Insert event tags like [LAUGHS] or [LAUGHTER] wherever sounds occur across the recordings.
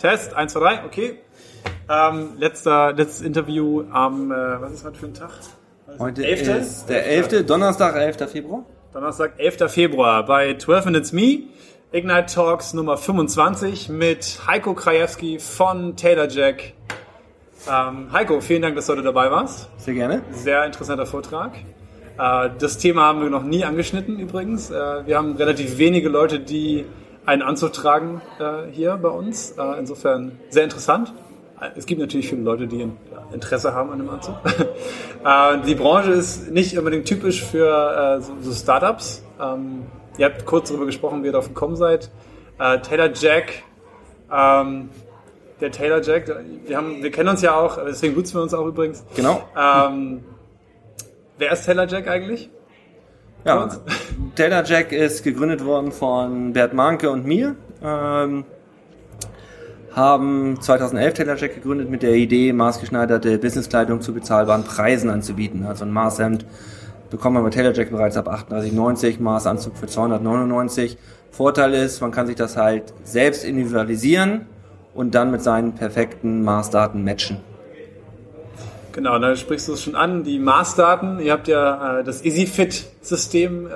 Test, 1, 2, 3, okay. Ähm, letzter, letztes Interview am, äh, was ist heute für ein Tag? Heute 11. ist der 11. Donnerstag, 11. Februar. Donnerstag, 11. Februar bei 12 Minutes Me. Ignite Talks Nummer 25 mit Heiko Krajewski von Taylor Jack. Ähm, Heiko, vielen Dank, dass du heute dabei warst. Sehr gerne. Sehr interessanter Vortrag. Äh, das Thema haben wir noch nie angeschnitten übrigens. Äh, wir haben relativ wenige Leute, die einen Anzug tragen äh, hier bei uns. Äh, insofern sehr interessant. Es gibt natürlich viele Leute, die Interesse haben an dem Anzug. [LAUGHS] Äh, die Branche ist nicht unbedingt typisch für äh, so, so Startups. Ähm, ihr habt kurz darüber gesprochen, wie ihr darauf gekommen seid. Taylor Jack, ähm, der Taylor Jack, wir, haben, wir kennen uns ja auch, deswegen duzen wir uns auch übrigens. Genau. Ähm, wer ist Taylor Jack eigentlich? Ja, Taylor Jack ist gegründet worden von Bert Manke und mir. Ähm, haben 2011 Taylor Jack gegründet mit der Idee, maßgeschneiderte Businesskleidung zu bezahlbaren Preisen anzubieten. Also ein Maßhemd bekommt man bei Taylor Jack bereits ab 38,90, Maßanzug für 299. Vorteil ist, man kann sich das halt selbst individualisieren und dann mit seinen perfekten Maßdaten matchen. Genau, da sprichst du es schon an, die Maßdaten. Ihr habt ja äh, das EasyFit-System äh,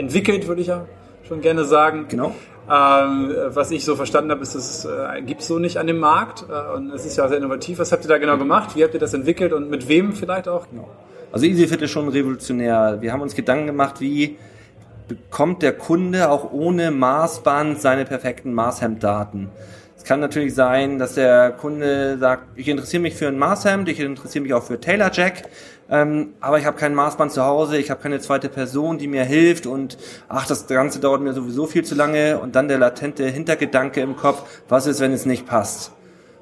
entwickelt, würde ich ja schon gerne sagen. Genau. Ähm, was ich so verstanden habe, ist, das äh, gibt es so nicht an dem Markt äh, und es ist ja sehr innovativ. Was habt ihr da genau gemacht? Wie habt ihr das entwickelt und mit wem vielleicht auch? Genau. Also EasyFit ist schon revolutionär. Wir haben uns Gedanken gemacht, wie bekommt der Kunde auch ohne Maßband seine perfekten Maßhemddaten. Es kann natürlich sein, dass der Kunde sagt, ich interessiere mich für ein Maßhemd, ich interessiere mich auch für Taylor Jack, ähm, aber ich habe kein Maßband zu Hause, ich habe keine zweite Person, die mir hilft und ach, das Ganze dauert mir sowieso viel zu lange und dann der latente Hintergedanke im Kopf, was ist, wenn es nicht passt?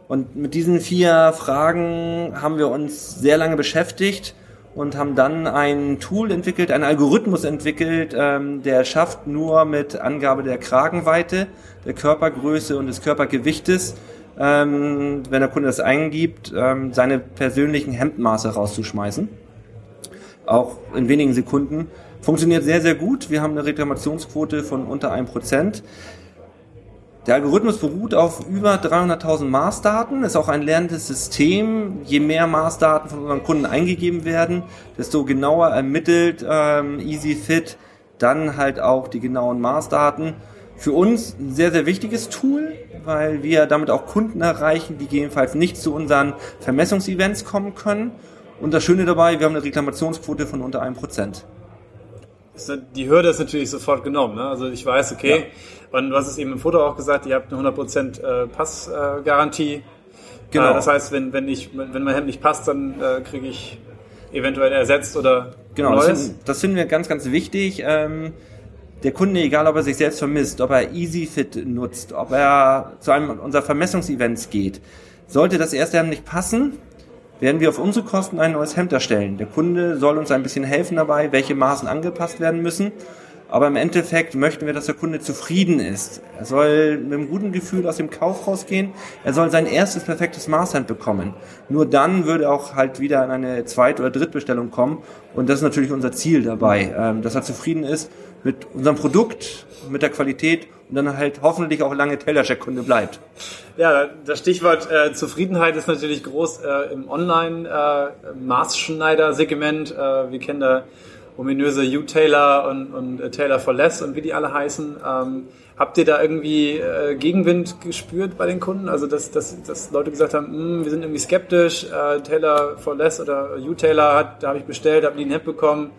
Und mit diesen vier Fragen haben wir uns sehr lange beschäftigt und haben dann ein Tool entwickelt, einen Algorithmus entwickelt, ähm, der schafft nur mit Angabe der Kragenweite, der Körpergröße und des Körpergewichtes, ähm, wenn der Kunde das eingibt, ähm, seine persönlichen Hemdmaße rauszuschmeißen. Auch in wenigen Sekunden. Funktioniert sehr, sehr gut. Wir haben eine Reklamationsquote von unter 1%. Der Algorithmus beruht auf über 300.000 Maßdaten, ist auch ein lernendes System. Je mehr Maßdaten von unseren Kunden eingegeben werden, desto genauer ermittelt ähm, EasyFit dann halt auch die genauen Maßdaten. Für uns ein sehr, sehr wichtiges Tool, weil wir damit auch Kunden erreichen, die gegebenenfalls nicht zu unseren Vermessungsevents kommen können. Und das Schöne dabei, wir haben eine Reklamationsquote von unter 1% die Hürde ist natürlich sofort genommen. Ne? Also ich weiß, okay, ja. Und du hast es eben im Foto auch gesagt, ihr habt eine 100% äh, Passgarantie. Genau. Äh, das heißt, wenn, wenn, ich, wenn mein Hemd nicht passt, dann äh, kriege ich eventuell ersetzt oder genau, Neues. Das, finden, das finden wir ganz, ganz wichtig. Ähm, der Kunde, egal ob er sich selbst vermisst, ob er EasyFit nutzt, ob er zu einem unserer Vermessungsevents geht, sollte das erste Hemd nicht passen, werden wir auf unsere Kosten ein neues Hemd erstellen. Der Kunde soll uns ein bisschen helfen dabei, welche Maßen angepasst werden müssen. Aber im Endeffekt möchten wir, dass der Kunde zufrieden ist. Er soll mit einem guten Gefühl aus dem Kauf rausgehen. Er soll sein erstes perfektes Maßhemd bekommen. Nur dann würde er auch halt wieder in eine Zweit- oder Drittbestellung kommen. Und das ist natürlich unser Ziel dabei, ähm, dass er zufrieden ist mit unserem Produkt, mit der Qualität und dann halt hoffentlich auch lange Tellercheck-Kunde bleibt. Ja, das Stichwort äh, Zufriedenheit ist natürlich groß äh, im Online-Maßschneider-Segment. Äh, äh, wir kennen da ominöse U-Taylor und, und äh, Taylor for Less und wie die alle heißen. Ähm, habt ihr da irgendwie äh, Gegenwind gespürt bei den Kunden? Also, dass, dass, dass Leute gesagt haben, hm, wir sind irgendwie skeptisch, Taylor for Less oder U-Taylor, da habe ich bestellt, habe nie ein Hemd bekommen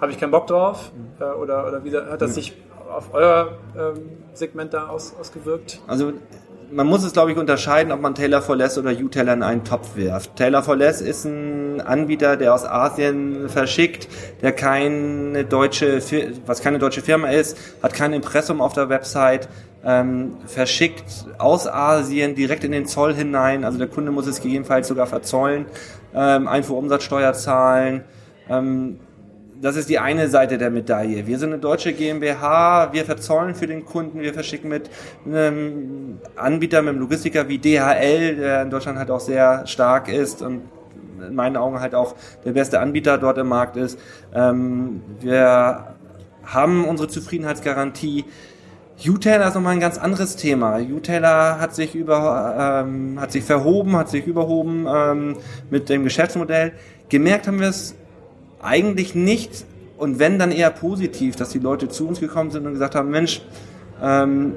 habe ich keinen Bock drauf? Äh, oder, oder wie hat das sich auf euer ähm, Segment da aus, ausgewirkt? Also man muss es, glaube ich, unterscheiden, ob man Taylor for Less oder U-Taylor in einen Topf wirft. Taylor for Less ist ein Anbieter, der aus Asien verschickt, der keine deutsche, was keine deutsche Firma ist, hat kein Impressum auf der Website, ähm, verschickt aus Asien direkt in den Zoll hinein. Also der Kunde muss es gegebenenfalls sogar verzollen, ähm, Einfuhrumsatzsteuer zahlen. Ähm, das ist die eine Seite der Medaille. Wir sind eine deutsche GmbH, wir verzollen für den Kunden, wir verschicken mit einem Anbieter, mit einem Logistiker wie DHL, der in Deutschland halt auch sehr stark ist und in meinen Augen halt auch der beste Anbieter dort im Markt ist. Ähm, wir haben unsere Zufriedenheitsgarantie. U-Tailor ist nochmal ein ganz anderes Thema. U-Tailor hat sich ähm, hat sich verhoben, hat sich überhoben ähm, mit dem Geschäftsmodell. Gemerkt haben wir es eigentlich nicht und wenn dann eher positiv, dass die Leute zu uns gekommen sind und gesagt haben, Mensch, ähm,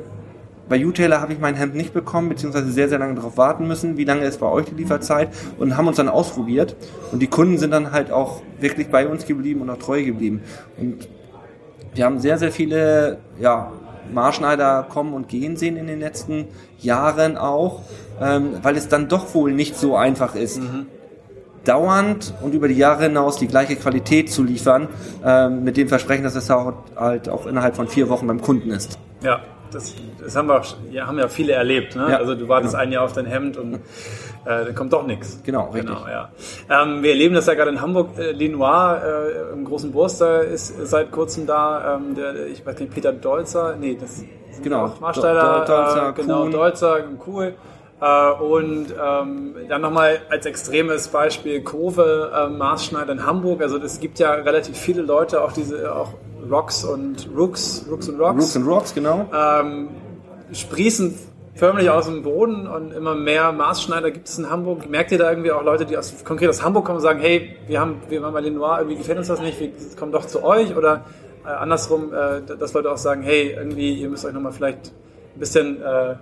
bei U-Tailor habe ich mein Hemd nicht bekommen, beziehungsweise sehr, sehr lange darauf warten müssen. Wie lange ist bei euch die Lieferzeit? Und haben uns dann ausprobiert. Und die Kunden sind dann halt auch wirklich bei uns geblieben und auch treu geblieben. Und wir haben sehr, sehr viele, ja, Marschneider kommen und gehen sehen in den letzten Jahren auch, ähm, weil es dann doch wohl nicht so einfach ist. Mhm dauernd und über die Jahre hinaus die gleiche Qualität zu liefern, ähm, mit dem Versprechen, dass es halt auch innerhalb von vier Wochen beim Kunden ist. Ja, das, das haben wir auch, ja, haben ja viele erlebt. Ne? Ja, also du wartest genau. ein Jahr auf dein Hemd und äh, dann kommt doch nichts. Genau, richtig. Genau, ja. Ähm, wir erleben das ja gerade in Hamburg. Äh, Lenoir äh, im großen Burster ist seit kurzem da. Ähm, der, ich weiß nicht, Peter Dolzer, nee, das genau. Marsteller, Dolzer, äh, genau, Kuhn. Dolzer, cool. Äh, und ähm, dann nochmal als extremes Beispiel Kurve, äh, Maßschneider in Hamburg. Also es gibt ja relativ viele Leute, auch diese, auch Rocks und Rooks, Rooks und Rocks. Rooks und Rocks, genau. Ähm, sprießen förmlich aus dem Boden und immer mehr Maßschneider gibt es in Hamburg. Merkt ihr da irgendwie auch Leute, die aus, konkret aus Hamburg kommen und sagen, hey, wir haben, wir waren bei Lenoir, irgendwie gefällt uns das nicht, wir kommen doch zu euch oder äh, andersrum, äh, dass Leute auch sagen, hey, irgendwie, ihr müsst euch nochmal vielleicht ein bisschen äh,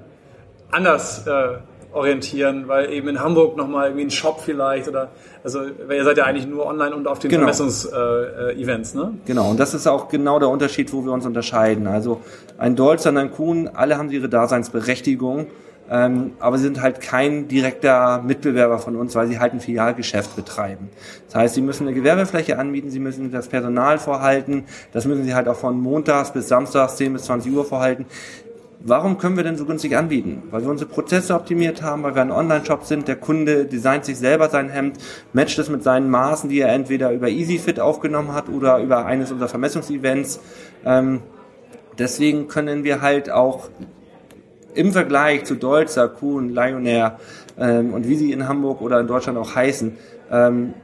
anders äh, orientieren, weil eben in Hamburg nochmal irgendwie ein Shop vielleicht oder also weil ihr seid ja eigentlich nur online und auf den genau. Vermessungsevents, äh, ne? Genau, und das ist auch genau der Unterschied, wo wir uns unterscheiden. Also ein Dolz und ein Kuhn, alle haben ihre Daseinsberechtigung, ähm, aber sie sind halt kein direkter Mitbewerber von uns, weil sie halt ein Filialgeschäft betreiben. Das heißt, sie müssen eine Gewerbefläche anbieten, sie müssen das Personal vorhalten, das müssen sie halt auch von montags bis samstags 10 bis 20 Uhr vorhalten. Warum können wir denn so günstig anbieten? Weil wir unsere Prozesse optimiert haben, weil wir ein Online-Shop sind. Der Kunde designt sich selber sein Hemd, matcht es mit seinen Maßen, die er entweder über EasyFit aufgenommen hat oder über eines unserer Vermessungsevents. Ähm, deswegen können wir halt auch im Vergleich zu Dolzer, Kuhn, Lionair ähm, und wie sie in Hamburg oder in Deutschland auch heißen, ähm,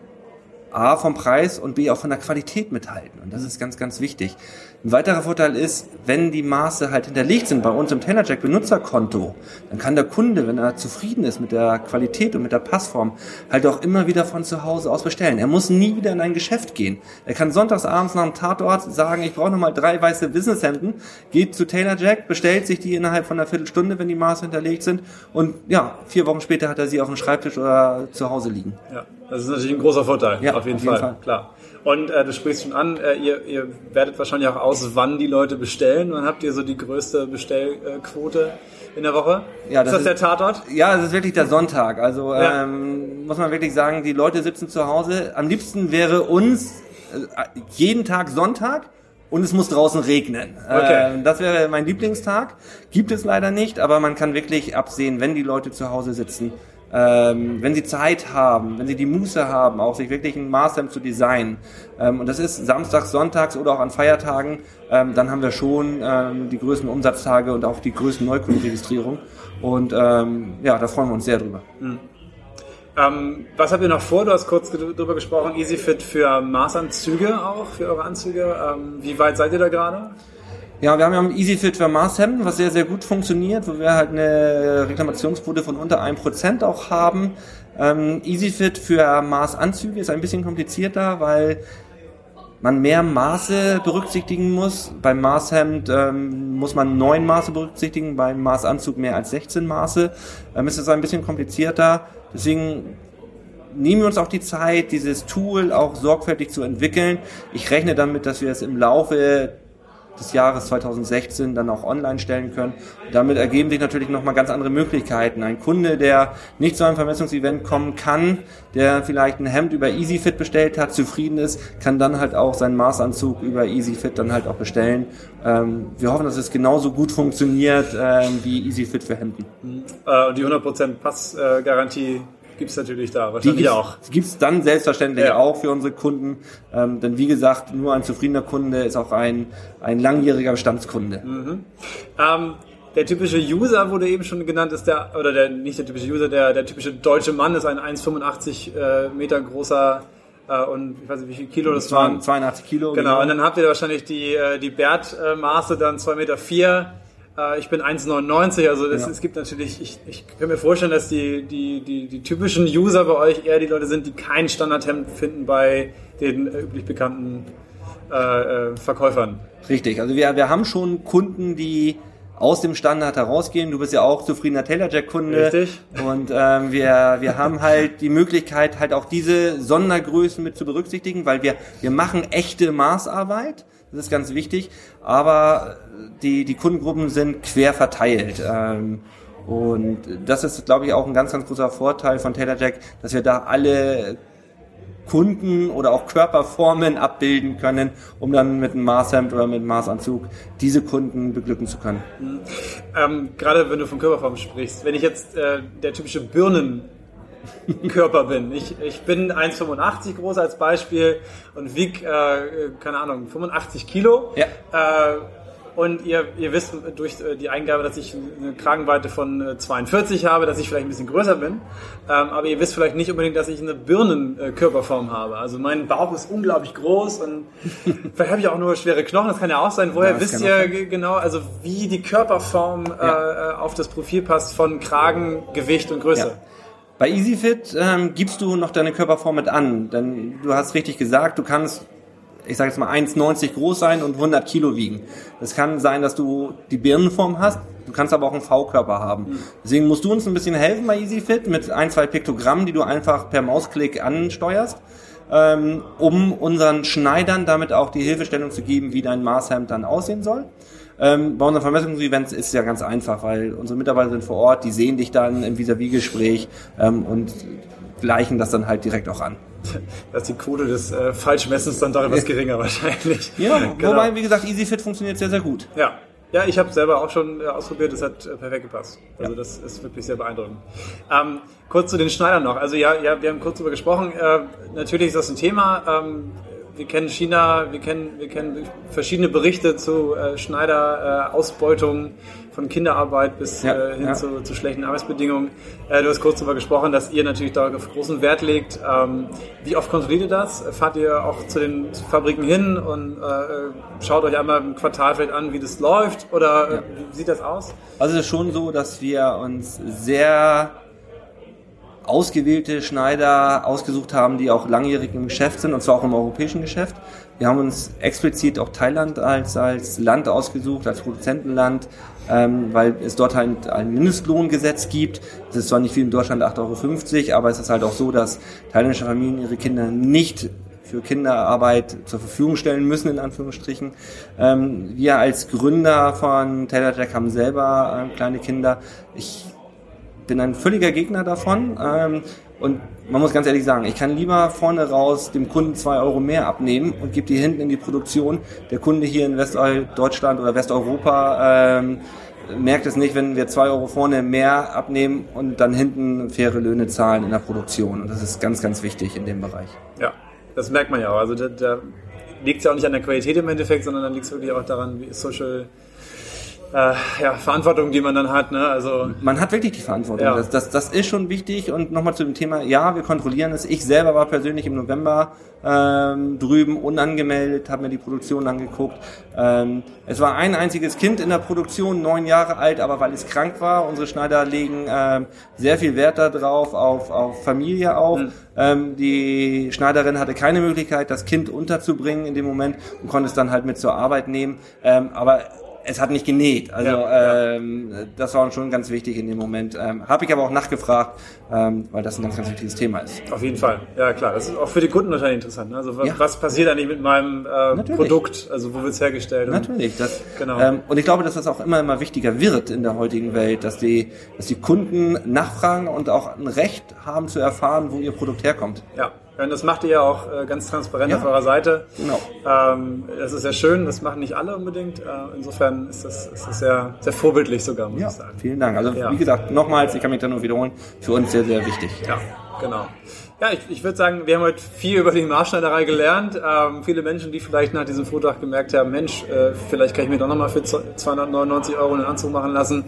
A vom Preis und B auch von der Qualität mithalten. Und das ist ganz, ganz wichtig. Ein weiterer Vorteil ist, wenn die Maße halt hinterlegt sind bei uns im TailerJack Benutzerkonto, dann kann der Kunde, wenn er zufrieden ist mit der Qualität und mit der Passform, halt auch immer wieder von zu Hause aus bestellen. Er muss nie wieder in ein Geschäft gehen. Er kann sonntags abends nach dem Tatort sagen, ich brauche nochmal drei weiße Businesshemden, geht zu TailerJack, bestellt sich die innerhalb von einer Viertelstunde, wenn die Maße hinterlegt sind und ja, vier Wochen später hat er sie auf dem Schreibtisch oder zu Hause liegen. Ja, das ist natürlich ein großer Vorteil. Ja, auf jeden, auf jeden Fall. Fall. Klar. Und äh, du sprichst schon an, äh, ihr, ihr wertet wahrscheinlich auch aus, wann die Leute bestellen. Wann habt ihr so die größte Bestellquote in der Woche? Ja, das ist das ist, der Tatort? Ja, es ist wirklich der Sonntag. Also ja. ähm, muss man wirklich sagen, die Leute sitzen zu Hause. Am liebsten wäre uns äh, jeden Tag Sonntag und es muss draußen regnen. Okay. Ähm, das wäre mein Lieblingstag. Gibt es leider nicht, aber man kann wirklich absehen, wenn die Leute zu Hause sitzen ähm, wenn sie Zeit haben, wenn sie die Muße haben, auch sich wirklich ein Maßhemd zu designen, ähm, und das ist samstags, sonntags oder auch an Feiertagen, ähm, dann haben wir schon ähm, die größten Umsatztage und auch die größten Neukundenregistrierung. Und ähm, ja, da freuen wir uns sehr drüber. Mhm. Ähm, was habt ihr noch vor? Du hast kurz darüber gesprochen, EasyFit für Maßanzüge auch, für eure Anzüge. Ähm, wie weit seid ihr da gerade? Ja, wir haben ja ein EasyFit für Maßhemden, was sehr, sehr gut funktioniert, wo wir halt eine Reklamationsquote von unter 1% auch haben. Ähm, EasyFit für Maßanzüge ist ein bisschen komplizierter, weil man mehr Maße berücksichtigen muss. Beim Maßhemd ähm, muss man neun Maße berücksichtigen, beim Maßanzug mehr als 16 Maße. Ähm, ist es ein bisschen komplizierter. Deswegen nehmen wir uns auch die Zeit, dieses Tool auch sorgfältig zu entwickeln. Ich rechne damit, dass wir es im Laufe des Jahres 2016 dann auch online stellen können. damit ergeben sich natürlich nochmal ganz andere Möglichkeiten. Ein Kunde, der nicht zu einem Vermessungsevent kommen kann, der vielleicht ein Hemd über EasyFit bestellt hat, zufrieden ist, kann dann halt auch seinen Maßanzug über EasyFit dann halt auch bestellen. Ähm, wir hoffen, dass es genauso gut funktioniert ähm, wie EasyFit für Hemden. Äh, und die 100% Passgarantie gibt es natürlich da, wahrscheinlich die auch. Gibt es dann selbstverständlich ja. auch für unsere Kunden. Ähm, denn wie gesagt, nur ein zufriedener Kunde ist auch ein, ein langjähriger Bestandskunde. Mhm. Ähm, der typische User wurde eben schon genannt, ist der, oder der, nicht der typische User, der, der typische deutsche Mann ist ein 1,85 äh, Meter großer äh, und ich weiß nicht, wie viel Kilo das waren. 82 Kilo. Genau, genau, und dann habt ihr wahrscheinlich die, äh, die Bärtmaße dann 2,4 Meter. Äh, ich bin 1,99, also das, ja. es gibt natürlich, ich, ich kann mir vorstellen, dass die, die, die, die typischen User bei euch eher die Leute sind, die kein Standardhemd finden bei den üblich bekannten äh, äh, Verkäufern. Richtig, also wir, wir haben schon Kunden, die aus dem Standard herausgehen. Du bist ja auch zufriedener Taylor Jack Kunde. Richtig. Und ähm, wir, wir haben halt die Möglichkeit, halt auch diese Sondergrößen mit zu berücksichtigen, weil wir, wir machen echte Maßarbeit. Das ist ganz wichtig. Aber die, die Kundengruppen sind quer verteilt. Ähm, und das ist, glaube ich, auch ein ganz, ganz großer Vorteil von Taylor Jack, dass wir da alle Kunden oder auch Körperformen abbilden können, um dann mit einem Maßhemd oder mit einem Maßanzug diese Kunden beglücken zu können. Ähm, gerade wenn du von Körperformen sprichst, wenn ich jetzt äh, der typische Birnenkörper bin. Ich, ich bin 1,85 groß als Beispiel und wieg, äh, keine Ahnung, 85 Kilo. Ja. Äh, und ihr, ihr wisst durch äh, die Eingabe, dass ich eine Kragenweite von 42 äh, habe, dass ich vielleicht ein bisschen größer bin. Ähm, aber ihr wisst vielleicht nicht unbedingt, dass ich eine Birnenkörperform habe. Also mein Bauch ist unglaublich groß und [LAUGHS] vielleicht habe ich auch nur schwere Knochen. Das kann ja auch sein. Woher ja, wisst ihr genau, also wie die Körperform ja. äh, auf das Profil passt von Kragen, Gewicht und Größe? Ja. Bei EasyFit ähm, gibst du noch deine Körperform mit an, denn du hast richtig gesagt, du kannst ich sage jetzt mal 1,90 groß sein und 100 Kilo wiegen. Es kann sein, dass du die Birnenform hast, du kannst aber auch einen V-Körper haben. Deswegen musst du uns ein bisschen helfen bei EasyFit mit ein, zwei Piktogrammen, die du einfach per Mausklick ansteuerst, ähm, um unseren Schneidern damit auch die Hilfestellung zu geben, wie dein Maßhemd dann aussehen soll. Ähm, bei unseren Vermessungsevents ist es ja ganz einfach, weil unsere Mitarbeiter sind vor Ort, die sehen dich dann im Vis-à-vis-Gespräch ähm, und gleichen das dann halt direkt auch an. Da ist die Quote des äh, Falschmessens dann doch etwas geringer [LAUGHS] wahrscheinlich. Ja, genau. wobei, wie gesagt, EasyFit funktioniert sehr, sehr gut. Ja, ja, ich habe selber auch schon äh, ausprobiert, es hat äh, perfekt gepasst. Also ja. das ist wirklich sehr beeindruckend. Ähm, kurz zu den Schneidern noch. Also ja, ja, wir haben kurz darüber gesprochen. Äh, natürlich ist das ein Thema. Ähm, wir kennen China, wir kennen, wir kennen verschiedene Berichte zu äh, Schneider-Ausbeutung äh, von Kinderarbeit bis ja, äh, hin ja. zu, zu, schlechten Arbeitsbedingungen. Äh, du hast kurz darüber gesprochen, dass ihr natürlich darauf großen Wert legt. Ähm, wie oft kontrolliert ihr das? Fahrt ihr auch zu den Fabriken hin und äh, schaut euch einmal im Quartal vielleicht an, wie das läuft? Oder ja. wie sieht das aus? Also es ist schon so, dass wir uns sehr ausgewählte Schneider ausgesucht haben, die auch langjährig im Geschäft sind, und zwar auch im europäischen Geschäft. Wir haben uns explizit auch Thailand als, als Land ausgesucht, als Produzentenland, ähm, weil es dort halt ein Mindestlohngesetz gibt. Es ist zwar nicht wie in Deutschland 8,50 Euro, aber es ist halt auch so, dass thailändische Familien ihre Kinder nicht für Kinderarbeit zur Verfügung stellen müssen, in Anführungsstrichen. Ähm, wir als Gründer von Taylor Jack haben selber äh, kleine Kinder. Ich bin ein völliger Gegner davon. Ähm, und man muss ganz ehrlich sagen, ich kann lieber vorne raus dem Kunden zwei Euro mehr abnehmen und gebe die hinten in die Produktion. Der Kunde hier in Westdeutschland oder Westeuropa ähm, merkt es nicht, wenn wir zwei Euro vorne mehr abnehmen und dann hinten faire Löhne zahlen in der Produktion. Und das ist ganz, ganz wichtig in dem Bereich. Ja, das merkt man ja auch. Also da, da liegt es ja auch nicht an der Qualität im Endeffekt, sondern dann liegt es wirklich auch daran, wie Social äh, ja, Verantwortung, die man dann hat. Ne? Also man hat wirklich die Verantwortung. Ja. Das, das, das ist schon wichtig. Und nochmal zu dem Thema, ja, wir kontrollieren es. Ich selber war persönlich im November ähm, drüben unangemeldet, habe mir die Produktion angeguckt. Ähm, es war ein einziges Kind in der Produktion, neun Jahre alt, aber weil es krank war. Unsere Schneider legen ähm, sehr viel Wert darauf, auf, auf Familie auch. Mhm. Ähm, die Schneiderin hatte keine Möglichkeit, das Kind unterzubringen in dem Moment und konnte es dann halt mit zur Arbeit nehmen. Ähm, aber es hat nicht genäht. Also ja, ähm, das war schon ganz wichtig in dem Moment. Ähm, Habe ich aber auch nachgefragt, ähm, weil das ein ganz, ganz wichtiges Thema ist. Auf jeden Fall. Ja klar. Das ist auch für die Kunden wahrscheinlich interessant. Ne? Also was, ja. was, passiert eigentlich mit meinem äh, Produkt? Also wo wird es hergestellt? Und, Natürlich. Das, genau. Ähm, und ich glaube, dass das auch immer immer wichtiger wird in der heutigen Welt, dass die, dass die Kunden nachfragen und auch ein Recht haben zu erfahren, wo ihr Produkt herkommt. Ja. Und das macht ihr ja auch äh, ganz transparent ja, auf eurer Seite. Genau. Ähm, das ist sehr schön, das machen nicht alle unbedingt. Äh, insofern ist das, ist das sehr, sehr vorbildlich sogar, muss ja, ich sagen. Vielen Dank. Also ja. wie gesagt, nochmals, ich kann mich da nur wiederholen, für uns sehr, sehr wichtig. Ja, genau. Ja, ich, ich würde sagen, wir haben heute viel über die Maßschneiderei gelernt. Ähm, viele Menschen, die vielleicht nach diesem Vortrag gemerkt haben, Mensch, äh, vielleicht kann ich mir doch nochmal für 299 Euro einen Anzug machen lassen,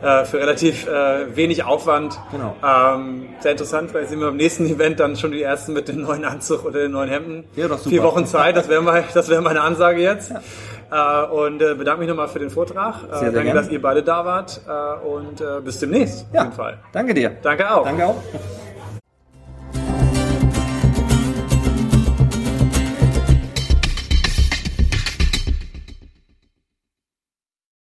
äh, für relativ äh, wenig Aufwand. Genau. Ähm, sehr interessant, vielleicht sehen wir beim nächsten Event dann schon die Ersten mit dem neuen Anzug oder den neuen Hemden. Ja, doch super. Vier Wochen Zeit, das wäre mal, das wäre meine Ansage jetzt. Äh, und äh, bedanke mich nochmal für den Vortrag. Äh, sehr danke, gerne. dass ihr beide da wart und bis demnächst. Ja, Auf jeden Fall. danke dir. Danke auch. Danke auch.